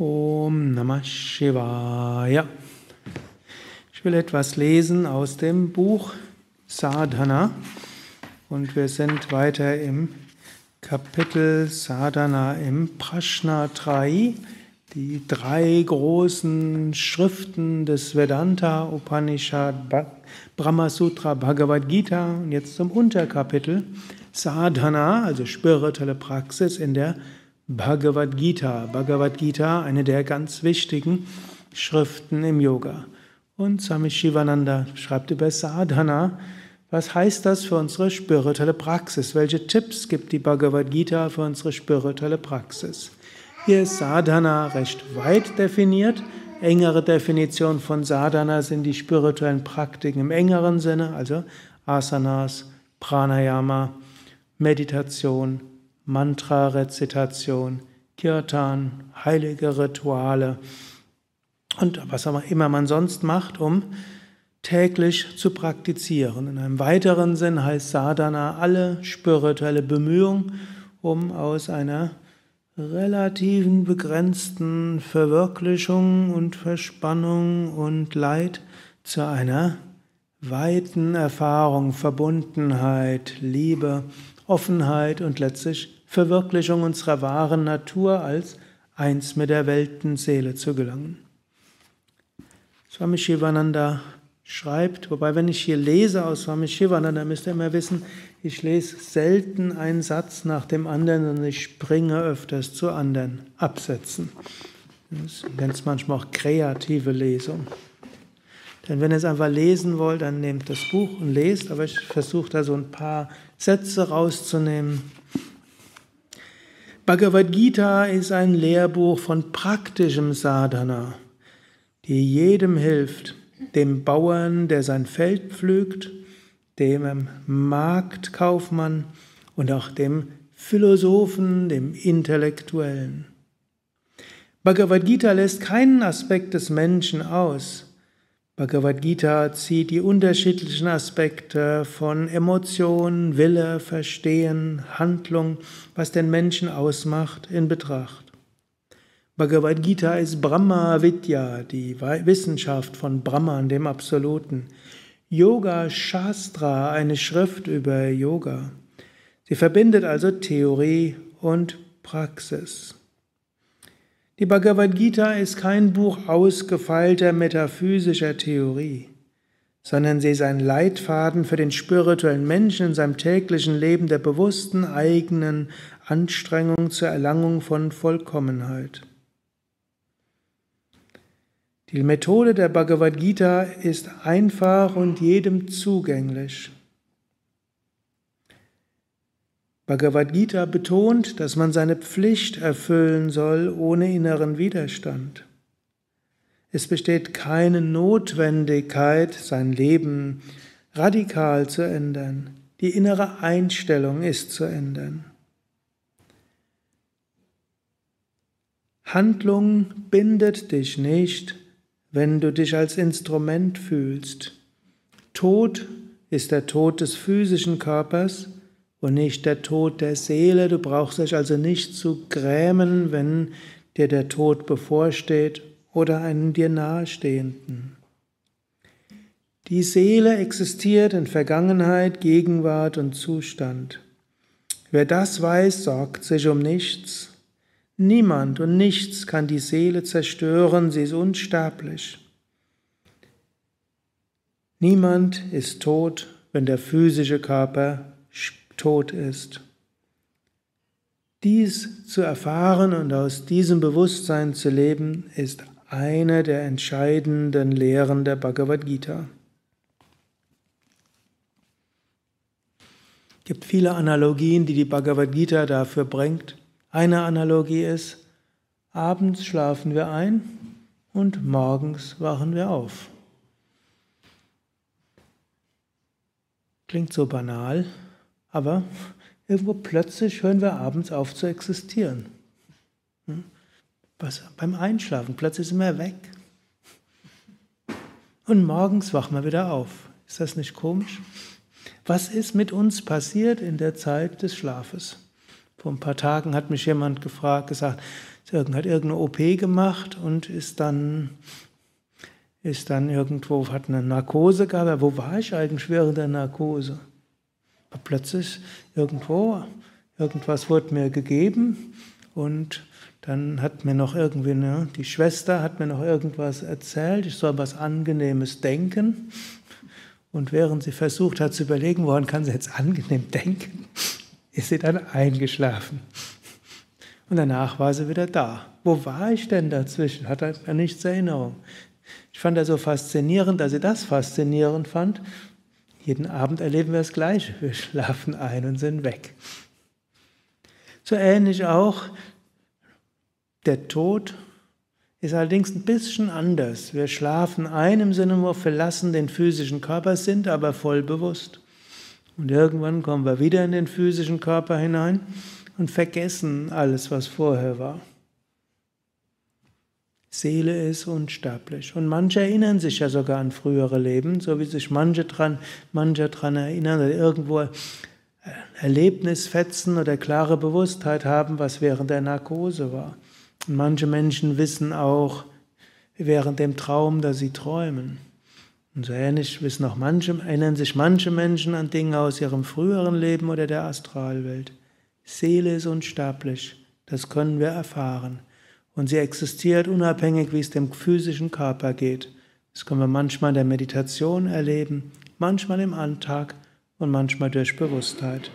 Om Namah Shivaya. Ich will etwas lesen aus dem Buch Sadhana und wir sind weiter im Kapitel Sadhana im Prashna Trai, die drei großen Schriften des Vedanta, Upanishad, Brahma Sutra, Bhagavad Gita und jetzt zum Unterkapitel Sadhana, also spirituelle Praxis in der Bhagavad Gita. Bhagavad Gita, eine der ganz wichtigen Schriften im Yoga. Und Swami Shivananda schreibt über Sadhana. Was heißt das für unsere spirituelle Praxis? Welche Tipps gibt die Bhagavad Gita für unsere spirituelle Praxis? Hier ist Sadhana recht weit definiert. Engere Definition von Sadhana sind die spirituellen Praktiken im engeren Sinne, also Asanas, Pranayama, Meditation, Mantra-Rezitation, Kirtan, heilige Rituale und was immer man sonst macht, um täglich zu praktizieren. In einem weiteren Sinn heißt Sadhana alle spirituelle Bemühungen, um aus einer relativen begrenzten Verwirklichung und Verspannung und Leid zu einer weiten Erfahrung, Verbundenheit, Liebe, Offenheit und letztlich Verwirklichung unserer wahren Natur als eins mit der Weltenseele zu gelangen. Swami Shivananda schreibt, wobei wenn ich hier lese aus Swami Shivananda, müsst ihr immer wissen, ich lese selten einen Satz nach dem anderen, sondern ich springe öfters zu anderen Absätzen. Das nennt es manchmal auch kreative Lesung. Denn wenn ihr es einfach lesen wollt, dann nehmt das Buch und lest, aber ich versuche da so ein paar Sätze rauszunehmen. Bhagavad Gita ist ein Lehrbuch von praktischem Sadhana, die jedem hilft, dem Bauern, der sein Feld pflügt, dem Marktkaufmann und auch dem Philosophen, dem Intellektuellen. Bhagavad Gita lässt keinen Aspekt des Menschen aus. Bhagavad Gita zieht die unterschiedlichen Aspekte von Emotion, Wille, Verstehen, Handlung, was den Menschen ausmacht, in Betracht. Bhagavad Gita ist Brahma Vidya, die Wissenschaft von Brahman, dem Absoluten. Yoga Shastra, eine Schrift über Yoga. Sie verbindet also Theorie und Praxis. Die Bhagavad Gita ist kein Buch ausgefeilter metaphysischer Theorie, sondern sie ist ein Leitfaden für den spirituellen Menschen in seinem täglichen Leben der bewussten eigenen Anstrengung zur Erlangung von Vollkommenheit. Die Methode der Bhagavad Gita ist einfach und jedem zugänglich. Bhagavad Gita betont, dass man seine Pflicht erfüllen soll ohne inneren Widerstand. Es besteht keine Notwendigkeit, sein Leben radikal zu ändern. Die innere Einstellung ist zu ändern. Handlung bindet dich nicht, wenn du dich als Instrument fühlst. Tod ist der Tod des physischen Körpers, und nicht der Tod der Seele. Du brauchst dich also nicht zu grämen, wenn dir der Tod bevorsteht oder einen dir nahestehenden. Die Seele existiert in Vergangenheit, Gegenwart und Zustand. Wer das weiß, sorgt sich um nichts. Niemand und nichts kann die Seele zerstören, sie ist unsterblich. Niemand ist tot, wenn der physische Körper tot ist. Dies zu erfahren und aus diesem Bewusstsein zu leben, ist eine der entscheidenden Lehren der Bhagavad Gita. Es gibt viele Analogien, die die Bhagavad Gita dafür bringt. Eine Analogie ist, abends schlafen wir ein und morgens wachen wir auf. Klingt so banal, aber irgendwo plötzlich hören wir abends auf zu existieren. Hm? Was, beim Einschlafen, plötzlich sind wir weg. Und morgens wachen wir wieder auf. Ist das nicht komisch? Was ist mit uns passiert in der Zeit des Schlafes? Vor ein paar Tagen hat mich jemand gefragt, gesagt, hat irgendeine OP gemacht und ist dann, ist dann irgendwo, hat eine Narkose gehabt. Wo war ich eigentlich während der Narkose? Plötzlich irgendwo, irgendwas wurde mir gegeben und dann hat mir noch irgendwie, ne, die Schwester hat mir noch irgendwas erzählt, ich soll was Angenehmes denken. Und während sie versucht hat zu überlegen, woran kann sie jetzt angenehm denken, ist sie dann eingeschlafen. Und danach war sie wieder da. Wo war ich denn dazwischen? Hat er nichts Erinnerung. Ich fand das so faszinierend, dass sie das faszinierend fand. Jeden Abend erleben wir das Gleiche. Wir schlafen ein und sind weg. So ähnlich auch der Tod ist allerdings ein bisschen anders. Wir schlafen ein im Sinne, wo wir verlassen den physischen Körper, sind aber voll bewusst. Und irgendwann kommen wir wieder in den physischen Körper hinein und vergessen alles, was vorher war. Seele ist unsterblich. Und manche erinnern sich ja sogar an frühere Leben, so wie sich manche dran, manche dran erinnern oder irgendwo Erlebnisfetzen oder klare Bewusstheit haben, was während der Narkose war. Und manche Menschen wissen auch während dem Traum, dass sie träumen. Und so ähnlich wissen auch manche, erinnern sich manche Menschen an Dinge aus ihrem früheren Leben oder der Astralwelt. Seele ist unsterblich, das können wir erfahren. Und sie existiert unabhängig, wie es dem physischen Körper geht. Das können wir manchmal in der Meditation erleben, manchmal im Alltag und manchmal durch Bewusstheit.